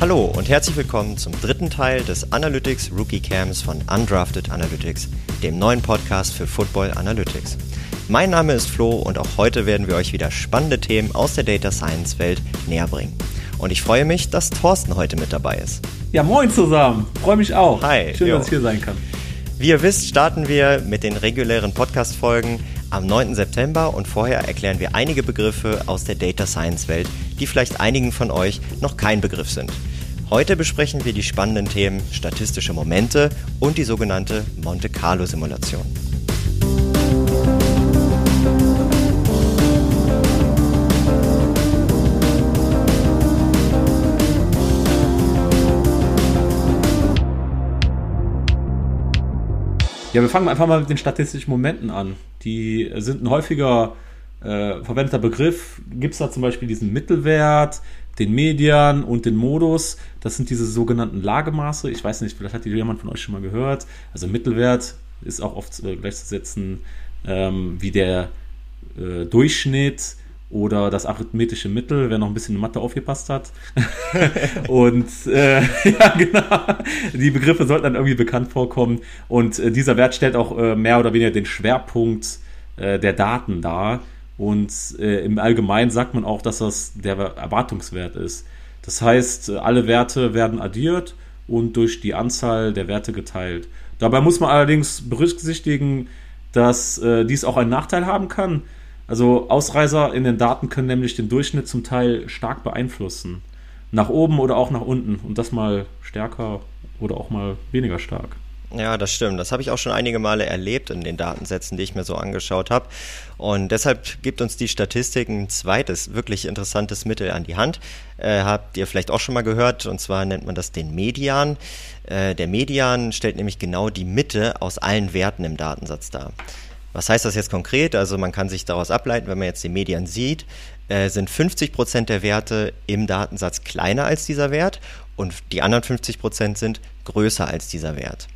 Hallo und herzlich willkommen zum dritten Teil des Analytics Rookie Camps von Undrafted Analytics, dem neuen Podcast für Football Analytics. Mein Name ist Flo und auch heute werden wir euch wieder spannende Themen aus der Data Science Welt näher bringen. Und ich freue mich, dass Thorsten heute mit dabei ist. Ja, moin zusammen. Freue mich auch. Hi. Schön, jo. dass ich hier sein kann. Wie ihr wisst, starten wir mit den regulären Podcast-Folgen am 9. September und vorher erklären wir einige Begriffe aus der Data Science Welt, die vielleicht einigen von euch noch kein Begriff sind. Heute besprechen wir die spannenden Themen statistische Momente und die sogenannte Monte Carlo Simulation. Ja, wir fangen einfach mal mit den statistischen Momenten an. Die sind ein häufiger äh, verwendeter Begriff. Gibt es da zum Beispiel diesen Mittelwert, den Median und den Modus. Das sind diese sogenannten Lagemaße. Ich weiß nicht, vielleicht hat jemand von euch schon mal gehört. Also Mittelwert ist auch oft äh, gleichzusetzen ähm, wie der äh, Durchschnitt oder das arithmetische Mittel, wer noch ein bisschen in Mathe aufgepasst hat. und äh, ja, genau, die Begriffe sollten dann irgendwie bekannt vorkommen. Und äh, dieser Wert stellt auch äh, mehr oder weniger den Schwerpunkt äh, der Daten dar. Und äh, im Allgemeinen sagt man auch, dass das der Erwartungswert ist. Das heißt, alle Werte werden addiert und durch die Anzahl der Werte geteilt. Dabei muss man allerdings berücksichtigen, dass äh, dies auch einen Nachteil haben kann. Also Ausreißer in den Daten können nämlich den Durchschnitt zum Teil stark beeinflussen. Nach oben oder auch nach unten. Und das mal stärker oder auch mal weniger stark. Ja, das stimmt. Das habe ich auch schon einige Male erlebt in den Datensätzen, die ich mir so angeschaut habe. Und deshalb gibt uns die Statistik ein zweites, wirklich interessantes Mittel an die Hand. Äh, habt ihr vielleicht auch schon mal gehört, und zwar nennt man das den Median. Äh, der Median stellt nämlich genau die Mitte aus allen Werten im Datensatz dar. Was heißt das jetzt konkret? Also man kann sich daraus ableiten, wenn man jetzt den Median sieht, äh, sind 50 Prozent der Werte im Datensatz kleiner als dieser Wert und die anderen 50 Prozent sind größer als dieser Wert.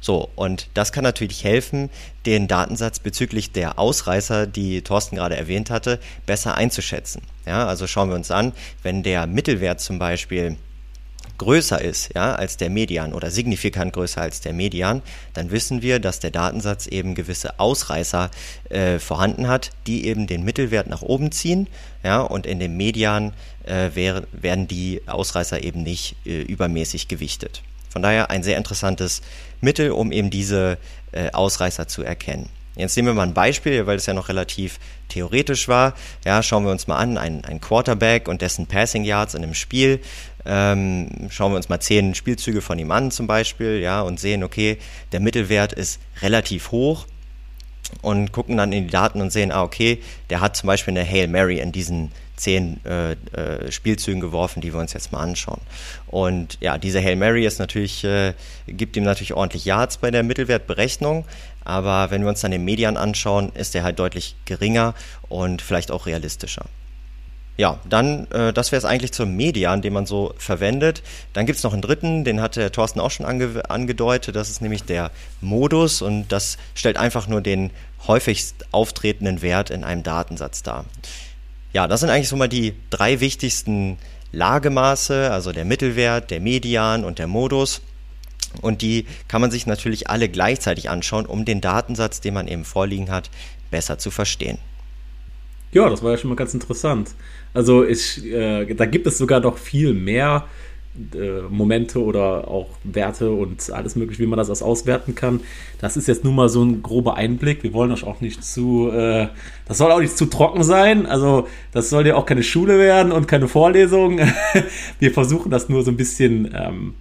So, und das kann natürlich helfen, den Datensatz bezüglich der Ausreißer, die Thorsten gerade erwähnt hatte, besser einzuschätzen. Ja, also schauen wir uns an, wenn der Mittelwert zum Beispiel größer ist ja, als der Median oder signifikant größer als der Median, dann wissen wir, dass der Datensatz eben gewisse Ausreißer äh, vorhanden hat, die eben den Mittelwert nach oben ziehen. Ja, und in dem Median äh, wär, werden die Ausreißer eben nicht äh, übermäßig gewichtet. Von daher ein sehr interessantes Mittel, um eben diese äh, Ausreißer zu erkennen. Jetzt nehmen wir mal ein Beispiel, weil es ja noch relativ theoretisch war. Ja, schauen wir uns mal an, ein, ein Quarterback und dessen Passing Yards in einem Spiel. Ähm, schauen wir uns mal zehn Spielzüge von ihm an zum Beispiel, ja, und sehen, okay, der Mittelwert ist relativ hoch und gucken dann in die Daten und sehen, ah, okay, der hat zum Beispiel eine Hail Mary in diesen zehn äh, äh, Spielzügen geworfen, die wir uns jetzt mal anschauen. Und ja, diese Hail Mary ist natürlich, äh, gibt ihm natürlich ordentlich Yards bei der Mittelwertberechnung, aber wenn wir uns dann den Median anschauen, ist der halt deutlich geringer und vielleicht auch realistischer. Ja, dann, äh, das wäre es eigentlich zum Median, den man so verwendet. Dann gibt es noch einen dritten, den hat der Thorsten auch schon ange angedeutet, das ist nämlich der Modus und das stellt einfach nur den häufigst auftretenden Wert in einem Datensatz dar. Ja, das sind eigentlich so mal die drei wichtigsten Lagemaße, also der Mittelwert, der Median und der Modus. Und die kann man sich natürlich alle gleichzeitig anschauen, um den Datensatz, den man eben vorliegen hat, besser zu verstehen. Ja, das war ja schon mal ganz interessant. Also ich, äh, da gibt es sogar noch viel mehr äh, Momente oder auch Werte und alles mögliche, wie man das auswerten kann. Das ist jetzt nur mal so ein grober Einblick. Wir wollen euch auch nicht zu, äh, das soll auch nicht zu trocken sein. Also das soll ja auch keine Schule werden und keine Vorlesung. wir versuchen das nur so ein bisschen ähm,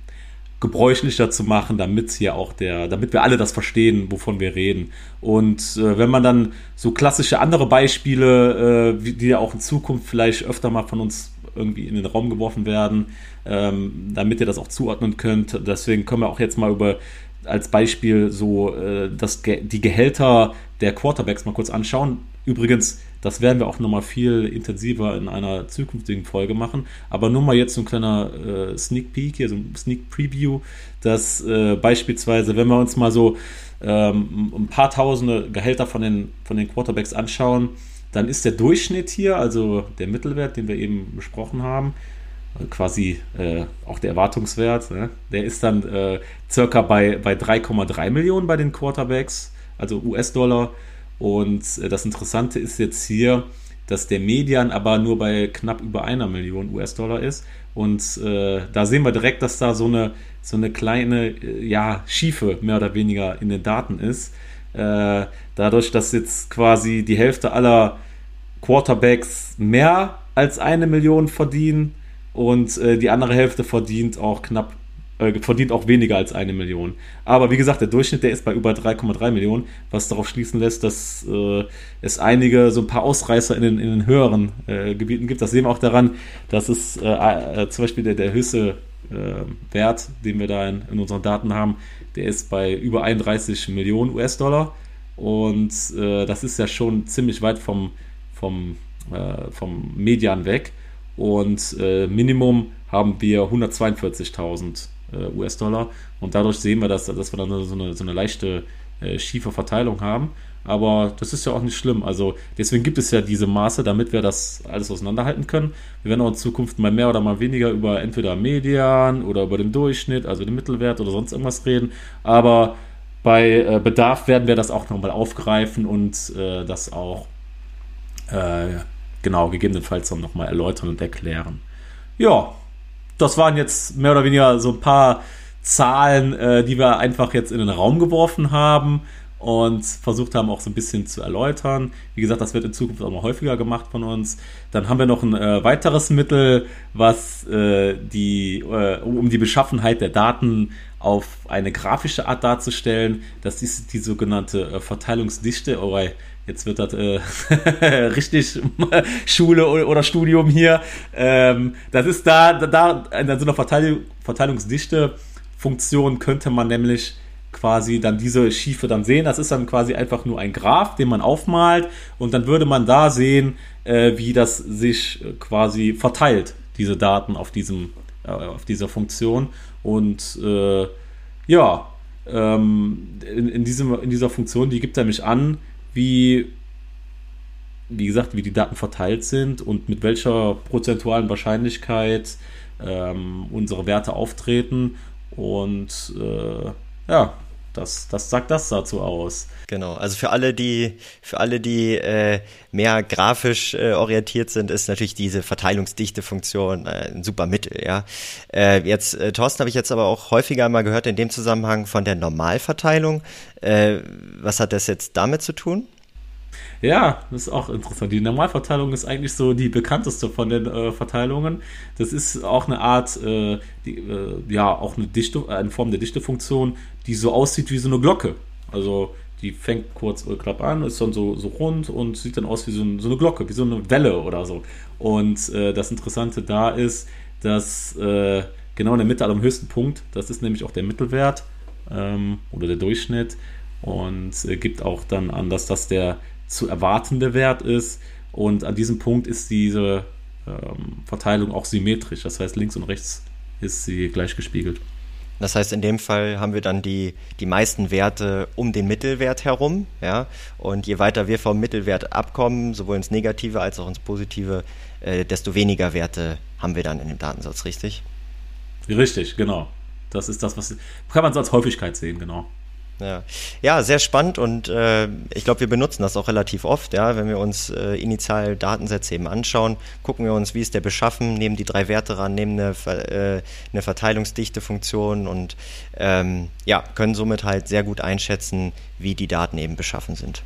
gebräuchlicher zu machen, damit hier auch der, damit wir alle das verstehen, wovon wir reden. Und äh, wenn man dann so klassische andere Beispiele, äh, die ja auch in Zukunft vielleicht öfter mal von uns irgendwie in den Raum geworfen werden, ähm, damit ihr das auch zuordnen könnt. Deswegen können wir auch jetzt mal über als Beispiel so äh, das, die Gehälter der Quarterbacks mal kurz anschauen. Übrigens, das werden wir auch nochmal viel intensiver in einer zukünftigen Folge machen. Aber nur mal jetzt so ein kleiner äh, Sneak Peek, hier so ein Sneak Preview, dass äh, beispielsweise, wenn wir uns mal so ähm, ein paar tausende Gehälter von den, von den Quarterbacks anschauen, dann ist der Durchschnitt hier, also der Mittelwert, den wir eben besprochen haben, quasi äh, auch der Erwartungswert, ne? der ist dann äh, circa bei, bei 3,3 Millionen bei den Quarterbacks, also US-Dollar. Und äh, das Interessante ist jetzt hier, dass der Median aber nur bei knapp über einer Million US-Dollar ist. Und äh, da sehen wir direkt, dass da so eine, so eine kleine, äh, ja, Schiefe mehr oder weniger in den Daten ist. Äh, dadurch, dass jetzt quasi die Hälfte aller Quarterbacks mehr als eine Million verdienen und äh, die andere Hälfte verdient auch knapp äh, verdient auch weniger als eine Million. Aber wie gesagt, der Durchschnitt, der ist bei über 3,3 Millionen, was darauf schließen lässt, dass äh, es einige, so ein paar Ausreißer in den, in den höheren äh, Gebieten gibt. Das sehen wir auch daran, dass es äh, zum Beispiel der, der höchste äh, Wert, den wir da in, in, unseren Daten haben, der ist bei über 31 Millionen US-Dollar. Und das ist ja schon ziemlich weit vom, vom, vom Median weg. Und Minimum haben wir 142.000 äh, US-Dollar. Und dadurch sehen wir, dass, dass wir dann so eine, so eine leichte äh, schiefe Verteilung haben. Aber das ist ja auch nicht schlimm. Also deswegen gibt es ja diese Maße, damit wir das alles auseinanderhalten können. Wir werden auch in Zukunft mal mehr oder mal weniger über entweder Median oder über den Durchschnitt, also den Mittelwert oder sonst irgendwas reden. Aber bei äh, Bedarf werden wir das auch nochmal aufgreifen und äh, das auch äh, genau gegebenenfalls dann nochmal erläutern und erklären. Ja, das waren jetzt mehr oder weniger so ein paar Zahlen, äh, die wir einfach jetzt in den Raum geworfen haben und versucht haben auch so ein bisschen zu erläutern. Wie gesagt, das wird in Zukunft auch mal häufiger gemacht von uns. Dann haben wir noch ein äh, weiteres Mittel, was äh, die, äh, um die Beschaffenheit der Daten auf eine grafische Art darzustellen. Das ist die sogenannte äh, Verteilungsdichte. Oh, jetzt wird das äh, richtig Schule oder Studium hier. Ähm, das ist da, da in so einer Verteilung, Verteilungsdichte Funktion könnte man nämlich quasi dann diese Schiefe dann sehen. Das ist dann quasi einfach nur ein Graph, den man aufmalt und dann würde man da sehen, äh, wie das sich quasi verteilt, diese Daten auf diesem, äh, auf dieser Funktion. Und äh, ja, ähm, in, in, diesem, in dieser Funktion, die gibt er mich an, wie, wie gesagt, wie die Daten verteilt sind und mit welcher prozentualen Wahrscheinlichkeit ähm, unsere Werte auftreten. Und äh, ja, das, das sagt das dazu aus. Genau, also für alle, die, für alle, die äh, mehr grafisch äh, orientiert sind, ist natürlich diese Verteilungsdichte-Funktion äh, ein super Mittel, ja. Äh, jetzt, äh, Thorsten, habe ich jetzt aber auch häufiger mal gehört in dem Zusammenhang von der Normalverteilung. Äh, was hat das jetzt damit zu tun? Ja, das ist auch interessant. Die Normalverteilung ist eigentlich so die bekannteste von den äh, Verteilungen. Das ist auch eine Art, äh, die, äh, ja, auch eine Dichte, eine Form der Dichtefunktion, die so aussieht wie so eine Glocke. Also die fängt kurz oder knapp an, ist dann so, so rund und sieht dann aus wie so, ein, so, eine Glocke, wie so eine Welle oder so. Und äh, das Interessante da ist, dass äh, genau in der Mitte, am höchsten Punkt, das ist nämlich auch der Mittelwert ähm, oder der Durchschnitt und äh, gibt auch dann an, dass das der zu erwartende Wert ist. Und an diesem Punkt ist diese ähm, Verteilung auch symmetrisch. Das heißt, links und rechts ist sie gleich gespiegelt. Das heißt, in dem Fall haben wir dann die, die meisten Werte um den Mittelwert herum, ja. Und je weiter wir vom Mittelwert abkommen, sowohl ins Negative als auch ins Positive, äh, desto weniger Werte haben wir dann in dem Datensatz, richtig? Richtig, genau. Das ist das, was kann man so als Häufigkeit sehen, genau. Ja. ja, sehr spannend und äh, ich glaube, wir benutzen das auch relativ oft, ja, wenn wir uns äh, initial Datensätze eben anschauen, gucken wir uns, wie ist der beschaffen, nehmen die drei Werte ran, nehmen eine, äh, eine Verteilungsdichte-Funktion und ähm, ja, können somit halt sehr gut einschätzen, wie die Daten eben beschaffen sind.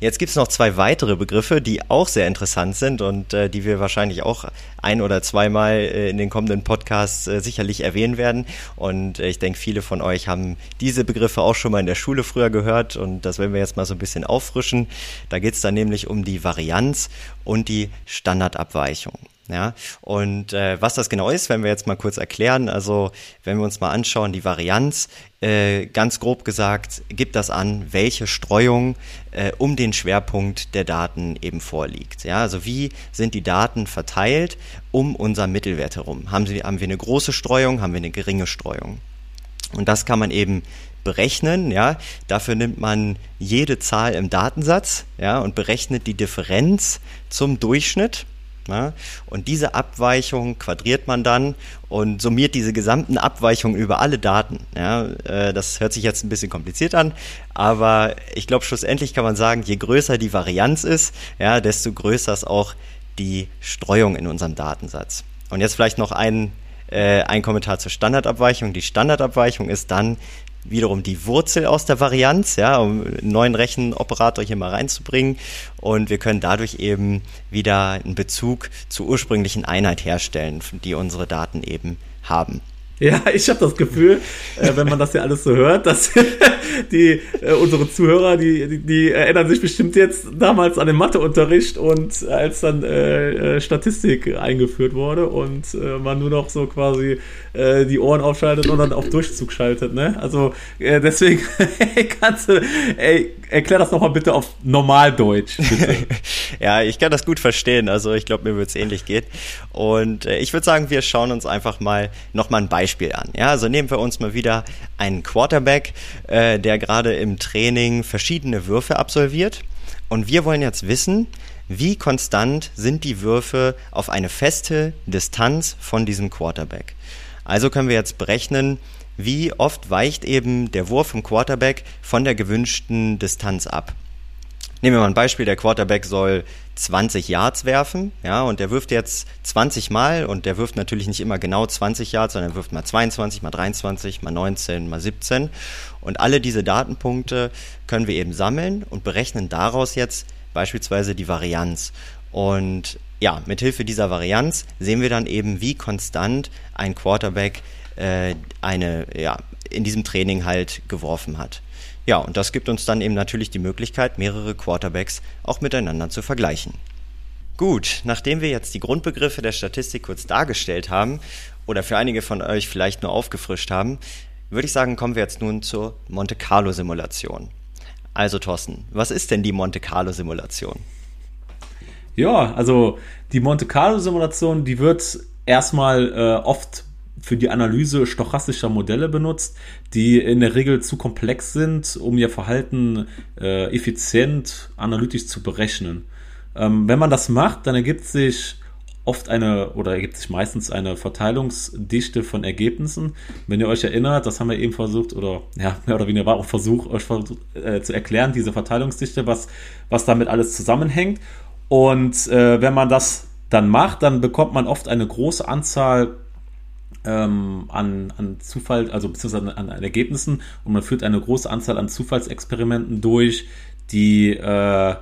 Jetzt gibt es noch zwei weitere Begriffe, die auch sehr interessant sind und äh, die wir wahrscheinlich auch ein oder zweimal äh, in den kommenden Podcasts äh, sicherlich erwähnen werden. Und äh, ich denke, viele von euch haben diese Begriffe auch schon mal in der Schule früher gehört und das werden wir jetzt mal so ein bisschen auffrischen. Da geht es dann nämlich um die Varianz und die Standardabweichung. Ja, und äh, was das genau ist, werden wir jetzt mal kurz erklären. Also, wenn wir uns mal anschauen, die Varianz, äh, ganz grob gesagt, gibt das an, welche Streuung äh, um den Schwerpunkt der Daten eben vorliegt. Ja, also wie sind die Daten verteilt um unser Mittelwert herum? Haben, sie, haben wir eine große Streuung, haben wir eine geringe Streuung? Und das kann man eben berechnen, ja. Dafür nimmt man jede Zahl im Datensatz, ja, und berechnet die Differenz zum Durchschnitt Ne? Und diese Abweichung quadriert man dann und summiert diese gesamten Abweichungen über alle Daten. Ja? Äh, das hört sich jetzt ein bisschen kompliziert an, aber ich glaube, schlussendlich kann man sagen, je größer die Varianz ist, ja, desto größer ist auch die Streuung in unserem Datensatz. Und jetzt vielleicht noch ein, äh, ein Kommentar zur Standardabweichung. Die Standardabweichung ist dann wiederum die Wurzel aus der Varianz, ja, um einen neuen Rechenoperator hier mal reinzubringen. Und wir können dadurch eben wieder einen Bezug zur ursprünglichen Einheit herstellen, die unsere Daten eben haben. Ja, ich habe das Gefühl, äh, wenn man das ja alles so hört, dass die äh, unsere Zuhörer, die, die, die, erinnern sich bestimmt jetzt damals an den Matheunterricht und als dann äh, äh Statistik eingeführt wurde und äh, man nur noch so quasi äh, die Ohren aufschaltet und dann auf Durchzug schaltet. Ne? Also deswegen kannst du, ey, erklär das nochmal bitte auf Normaldeutsch. Bitte. ja, ich kann das gut verstehen. Also ich glaube, mir wird es ähnlich gehen. Und ich würde sagen, wir schauen uns einfach mal nochmal ein Beispiel an. Ja, also nehmen wir uns mal wieder einen Quarterback, äh, der gerade im Training verschiedene Würfe absolviert. Und wir wollen jetzt wissen, wie konstant sind die Würfe auf eine feste Distanz von diesem Quarterback. Also können wir jetzt berechnen, wie oft weicht eben der Wurf vom Quarterback von der gewünschten Distanz ab. Nehmen wir mal ein Beispiel, der Quarterback soll 20 Yards werfen, ja, und der wirft jetzt 20 Mal und der wirft natürlich nicht immer genau 20 Yards, sondern er wirft mal 22, mal 23, mal 19, mal 17 und alle diese Datenpunkte können wir eben sammeln und berechnen daraus jetzt beispielsweise die Varianz und ja, mithilfe dieser Varianz sehen wir dann eben, wie konstant ein Quarterback äh, eine, ja, in diesem Training halt geworfen hat. Ja, und das gibt uns dann eben natürlich die Möglichkeit, mehrere Quarterbacks auch miteinander zu vergleichen. Gut, nachdem wir jetzt die Grundbegriffe der Statistik kurz dargestellt haben oder für einige von euch vielleicht nur aufgefrischt haben, würde ich sagen, kommen wir jetzt nun zur Monte Carlo Simulation. Also Thorsten, was ist denn die Monte Carlo Simulation? Ja, also die Monte Carlo Simulation, die wird erstmal äh, oft für die Analyse stochastischer Modelle benutzt, die in der Regel zu komplex sind, um ihr Verhalten äh, effizient analytisch zu berechnen. Ähm, wenn man das macht, dann ergibt sich oft eine oder ergibt sich meistens eine Verteilungsdichte von Ergebnissen. Wenn ihr euch erinnert, das haben wir eben versucht, oder ja, mehr oder weniger war auch Versuch, euch versucht, äh, zu erklären, diese Verteilungsdichte, was, was damit alles zusammenhängt. Und äh, wenn man das dann macht, dann bekommt man oft eine große Anzahl ähm, an, an Zufall, also beziehungsweise an, an, Ergebnissen und man führt eine große Anzahl an Zufallsexperimenten durch, die äh,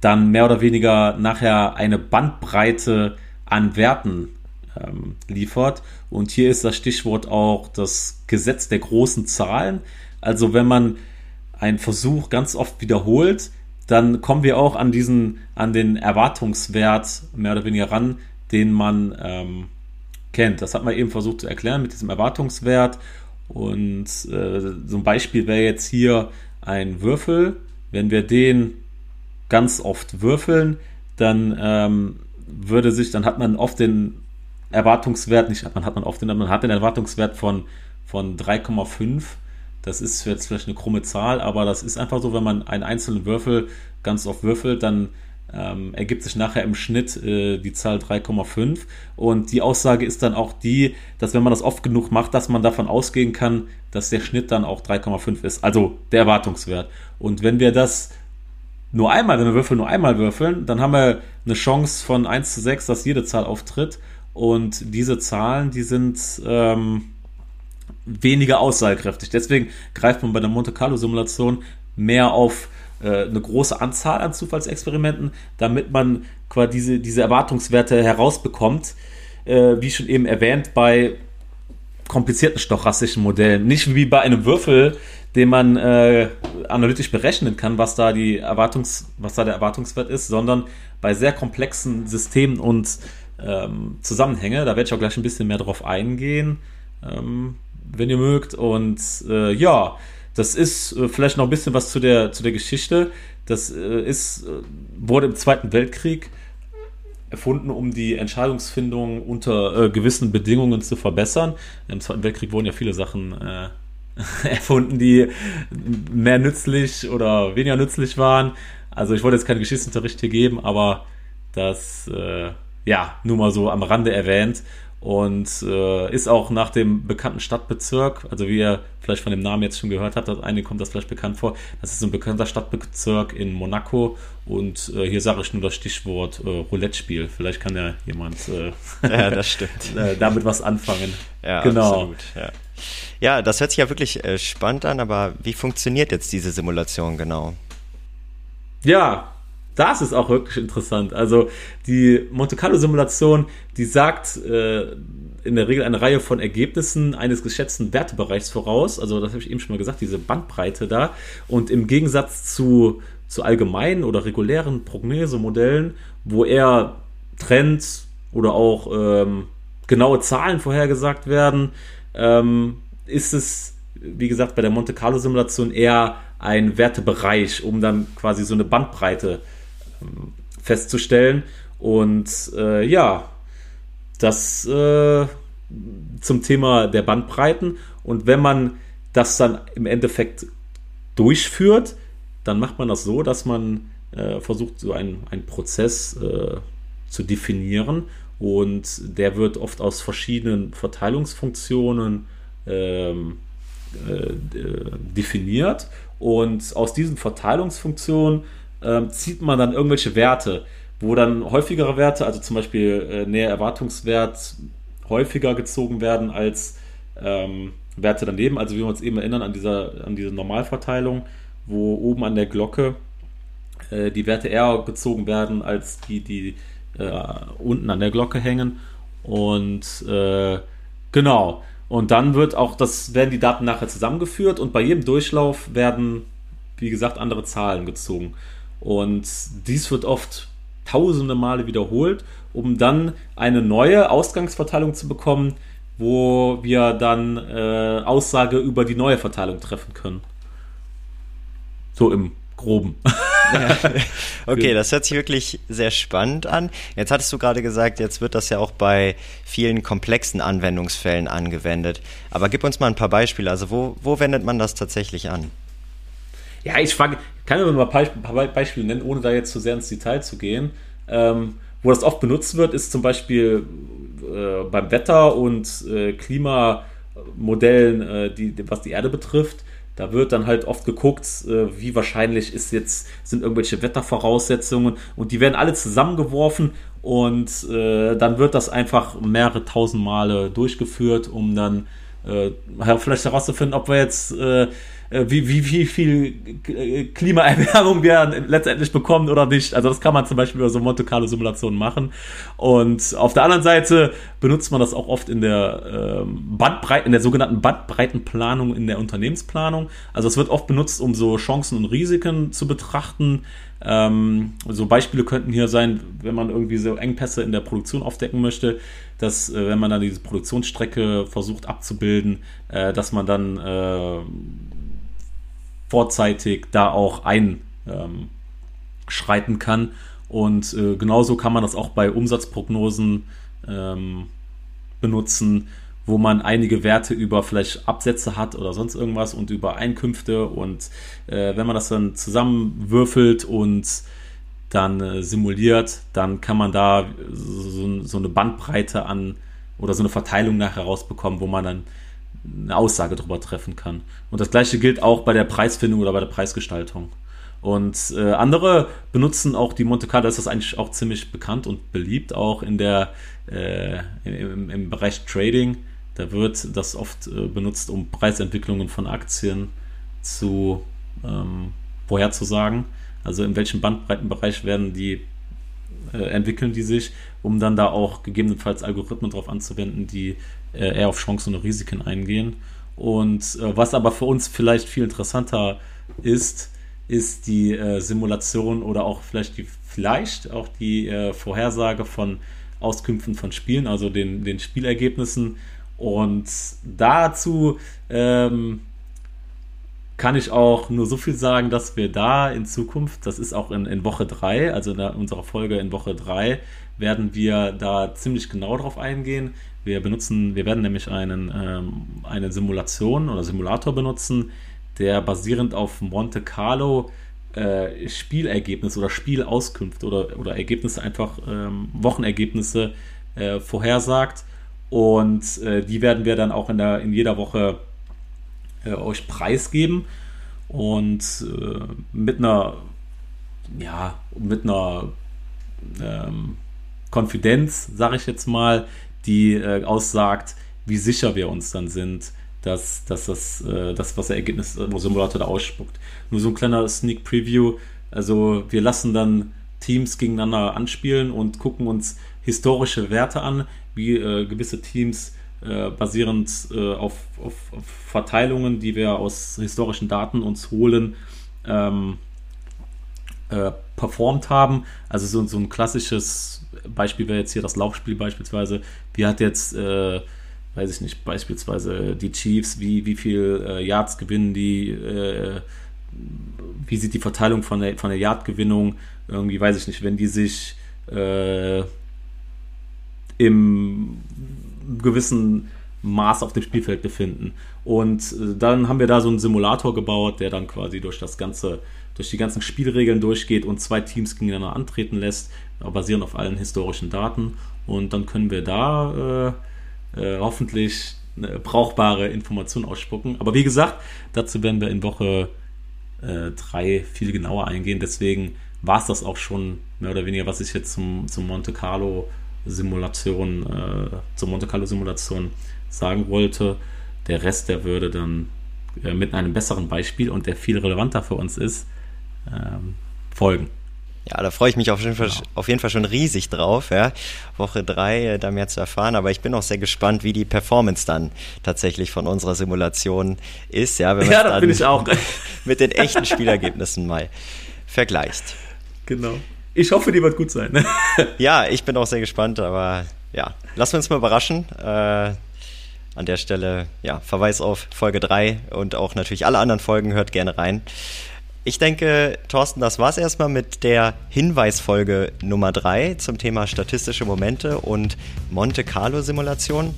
dann mehr oder weniger nachher eine Bandbreite an Werten ähm, liefert. Und hier ist das Stichwort auch das Gesetz der großen Zahlen. Also wenn man einen Versuch ganz oft wiederholt, dann kommen wir auch an diesen, an den Erwartungswert mehr oder weniger ran, den man ähm, kennt. Das hat man eben versucht zu erklären mit diesem Erwartungswert. Und äh, so ein Beispiel wäre jetzt hier ein Würfel. Wenn wir den ganz oft würfeln, dann ähm, würde sich, dann hat man oft den Erwartungswert, nicht man hat man oft den, man hat den Erwartungswert von, von 3,5. Das ist jetzt vielleicht eine krumme Zahl, aber das ist einfach so, wenn man einen einzelnen Würfel ganz oft würfelt, dann ähm, ergibt sich nachher im Schnitt äh, die Zahl 3,5. Und die Aussage ist dann auch die, dass wenn man das oft genug macht, dass man davon ausgehen kann, dass der Schnitt dann auch 3,5 ist. Also der Erwartungswert. Und wenn wir das nur einmal, wenn wir Würfel nur einmal würfeln, dann haben wir eine Chance von 1 zu 6, dass jede Zahl auftritt. Und diese Zahlen, die sind ähm, weniger aussagekräftig. Deswegen greift man bei der Monte Carlo Simulation mehr auf äh, eine große Anzahl an Zufallsexperimenten, damit man quasi diese, diese Erwartungswerte herausbekommt, äh, wie schon eben erwähnt, bei komplizierten stochastischen Modellen. Nicht wie bei einem Würfel, den man äh, analytisch berechnen kann, was da die Erwartungs, was da der Erwartungswert ist, sondern bei sehr komplexen Systemen und ähm, Zusammenhänge. Da werde ich auch gleich ein bisschen mehr drauf eingehen, ähm, wenn ihr mögt. Und äh, ja, das ist äh, vielleicht noch ein bisschen was zu der, zu der Geschichte. Das äh, ist, äh, wurde im Zweiten Weltkrieg erfunden, um die Entscheidungsfindung unter gewissen Bedingungen zu verbessern. Im Zweiten Weltkrieg wurden ja viele Sachen erfunden, die mehr nützlich oder weniger nützlich waren. Also ich wollte jetzt keinen Geschichtsunterricht hier geben, aber das, äh, ja, nur mal so am Rande erwähnt und äh, ist auch nach dem bekannten Stadtbezirk, also wie ihr vielleicht von dem Namen jetzt schon gehört habt, einige kommt das vielleicht bekannt vor, das ist ein bekannter Stadtbezirk in Monaco und äh, hier sage ich nur das Stichwort äh, Roulette-Spiel. Vielleicht kann ja jemand äh, ja, das stimmt. Äh, damit was anfangen. Ja, genau. Absolut, ja. ja, das hört sich ja wirklich äh, spannend an, aber wie funktioniert jetzt diese Simulation genau? Ja, das ist auch wirklich interessant. Also die Monte Carlo Simulation, die sagt äh, in der Regel eine Reihe von Ergebnissen eines geschätzten Wertebereichs voraus. Also das habe ich eben schon mal gesagt, diese Bandbreite da. Und im Gegensatz zu, zu allgemeinen oder regulären Prognosemodellen, wo eher Trends oder auch ähm, genaue Zahlen vorhergesagt werden, ähm, ist es, wie gesagt, bei der Monte Carlo Simulation eher ein Wertebereich, um dann quasi so eine Bandbreite festzustellen. Und äh, ja, das äh, zum Thema der Bandbreiten. Und wenn man das dann im Endeffekt durchführt, dann macht man das so, dass man äh, versucht, so einen, einen Prozess äh, zu definieren. Und der wird oft aus verschiedenen Verteilungsfunktionen ähm, äh, definiert. Und aus diesen Verteilungsfunktionen ähm, zieht man dann irgendwelche Werte, wo dann häufigere Werte, also zum Beispiel äh, näher Erwartungswert, häufiger gezogen werden als ähm, Werte daneben. Also wie wir uns eben erinnern an, dieser, an diese Normalverteilung, wo oben an der Glocke äh, die Werte eher gezogen werden als die, die äh, unten an der Glocke hängen. Und äh, genau. Und dann wird auch das, werden die Daten nachher zusammengeführt und bei jedem Durchlauf werden, wie gesagt, andere Zahlen gezogen. Und dies wird oft tausende Male wiederholt, um dann eine neue Ausgangsverteilung zu bekommen, wo wir dann äh, Aussage über die neue Verteilung treffen können. So im Groben. Ja. Okay, das hört sich wirklich sehr spannend an. Jetzt hattest du gerade gesagt, jetzt wird das ja auch bei vielen komplexen Anwendungsfällen angewendet. Aber gib uns mal ein paar Beispiele. Also wo, wo wendet man das tatsächlich an? Ja, ich fange, kann mir mal ein paar Beispiele nennen, ohne da jetzt zu sehr ins Detail zu gehen. Ähm, wo das oft benutzt wird, ist zum Beispiel äh, beim Wetter- und äh, Klimamodellen, äh, die, was die Erde betrifft. Da wird dann halt oft geguckt, äh, wie wahrscheinlich ist jetzt, sind irgendwelche Wettervoraussetzungen und die werden alle zusammengeworfen und äh, dann wird das einfach mehrere tausend Male durchgeführt, um dann äh, vielleicht herauszufinden, ob wir jetzt wie, wie, wie viel äh, Klimaerwärmung wir letztendlich bekommen oder nicht. Also das kann man zum Beispiel über so Monte Carlo Simulationen machen. Und auf der anderen Seite benutzt man das auch oft in der ähm, Bandbreite, in der sogenannten Bandbreitenplanung in der Unternehmensplanung. Also es wird oft benutzt, um so Chancen und Risiken zu betrachten. Ähm, so Beispiele könnten hier sein, wenn man irgendwie so Engpässe in der Produktion aufdecken möchte, dass äh, wenn man dann diese Produktionsstrecke versucht abzubilden, äh, dass man dann äh, vorzeitig da auch einschreiten ähm, kann. Und äh, genauso kann man das auch bei Umsatzprognosen ähm, benutzen, wo man einige Werte über vielleicht Absätze hat oder sonst irgendwas und über Einkünfte. Und äh, wenn man das dann zusammenwürfelt und dann äh, simuliert, dann kann man da so, so, eine Bandbreite an oder so eine Verteilung nachher rausbekommen, wo man dann eine Aussage darüber treffen kann. Und das gleiche gilt auch bei der Preisfindung oder bei der Preisgestaltung. Und äh, andere benutzen auch die Monte Carlo, das ist eigentlich auch ziemlich bekannt und beliebt, auch in der, äh, im, im, Bereich Trading. Da wird das oft äh, benutzt, um Preisentwicklungen von Aktien zu ähm, vorherzusagen. Also in welchem Bandbreitenbereich werden die äh, entwickeln die sich, um dann da auch gegebenenfalls Algorithmen drauf anzuwenden, die äh, eher auf Chancen und Risiken eingehen. Und äh, was aber für uns vielleicht viel interessanter ist, ist die äh, Simulation oder auch vielleicht die, vielleicht auch die äh, Vorhersage von Auskünften von Spielen, also den, den Spielergebnissen. Und dazu ähm, kann ich auch nur so viel sagen, dass wir da in Zukunft, das ist auch in, in Woche 3, also in der, unserer Folge in Woche 3, werden wir da ziemlich genau drauf eingehen. Wir benutzen, wir werden nämlich einen, ähm, eine Simulation oder Simulator benutzen, der basierend auf Monte Carlo äh, Spielergebnisse oder Spielauskünfte oder, oder Ergebnisse, einfach ähm, Wochenergebnisse äh, vorhersagt. Und äh, die werden wir dann auch in, der, in jeder Woche äh, euch preisgeben. Und äh, mit einer, ja, mit einer ähm, Konfidenz, sage ich jetzt mal, die äh, aussagt, wie sicher wir uns dann sind, dass, dass das, äh, das, was der Ergebnis-Simulator da ausspuckt. Nur so ein kleiner Sneak Preview. Also wir lassen dann Teams gegeneinander anspielen und gucken uns historische Werte an, wie äh, gewisse Teams äh, basierend äh, auf, auf, auf, Verteilungen, die wir aus historischen Daten uns holen, ähm, äh, performt haben. Also so, so ein klassisches Beispiel wäre jetzt hier das Laufspiel beispielsweise. Wie hat jetzt, äh, weiß ich nicht, beispielsweise die Chiefs, wie, wie viel äh, Yards gewinnen die, äh, wie sieht die Verteilung von der, von der Yardgewinnung, irgendwie weiß ich nicht, wenn die sich äh, im gewissen Maß auf dem Spielfeld befinden. Und äh, dann haben wir da so einen Simulator gebaut, der dann quasi durch das ganze, durch die ganzen Spielregeln durchgeht und zwei Teams gegeneinander antreten lässt, basierend auf allen historischen Daten. Und dann können wir da äh, äh, hoffentlich brauchbare Information ausspucken. Aber wie gesagt, dazu werden wir in Woche 3 äh, viel genauer eingehen. Deswegen war es das auch schon mehr oder weniger, was ich jetzt zum, zum Monte Carlo Simulation, äh, zur Monte Carlo Simulation sagen wollte. Der Rest, der würde dann äh, mit einem besseren Beispiel und der viel relevanter für uns ist, ähm, folgen. Ja, da freue ich mich auf jeden, Fall, genau. auf jeden Fall schon riesig drauf, ja. Woche drei äh, da mehr zu erfahren, aber ich bin auch sehr gespannt, wie die Performance dann tatsächlich von unserer Simulation ist, ja, wenn man ja, da bin ich auch. mit den echten Spielergebnissen mal vergleicht. Genau. Ich hoffe, die wird gut sein. Ja, ich bin auch sehr gespannt, aber ja, lassen wir uns mal überraschen. Äh, an der Stelle, ja, Verweis auf Folge 3 und auch natürlich alle anderen Folgen, hört gerne rein. Ich denke, Thorsten, das war's erstmal mit der Hinweisfolge Nummer 3 zum Thema statistische Momente und Monte Carlo Simulation.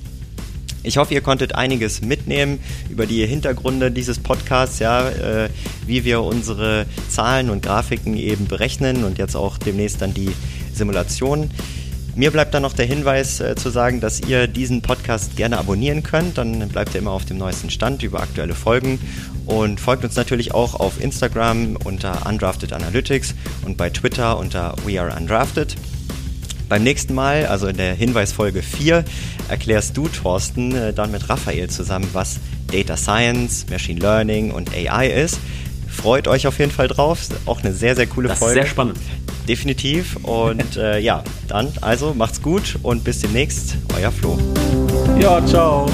Ich hoffe, ihr konntet einiges mitnehmen über die Hintergründe dieses Podcasts, ja, äh, wie wir unsere Zahlen und Grafiken eben berechnen und jetzt auch demnächst dann die Simulation. Mir bleibt dann noch der Hinweis äh, zu sagen, dass ihr diesen Podcast gerne abonnieren könnt. Dann bleibt ihr immer auf dem neuesten Stand über aktuelle Folgen und folgt uns natürlich auch auf Instagram unter Undrafted Analytics und bei Twitter unter We Are Undrafted. Beim nächsten Mal, also in der Hinweisfolge 4, erklärst du, Thorsten, äh, dann mit Raphael zusammen, was Data Science, Machine Learning und AI ist. Freut euch auf jeden Fall drauf. Auch eine sehr, sehr coole das Folge. Ist sehr spannend. Definitiv. Und äh, ja, dann also macht's gut und bis demnächst. Euer Flo. Ja, ciao.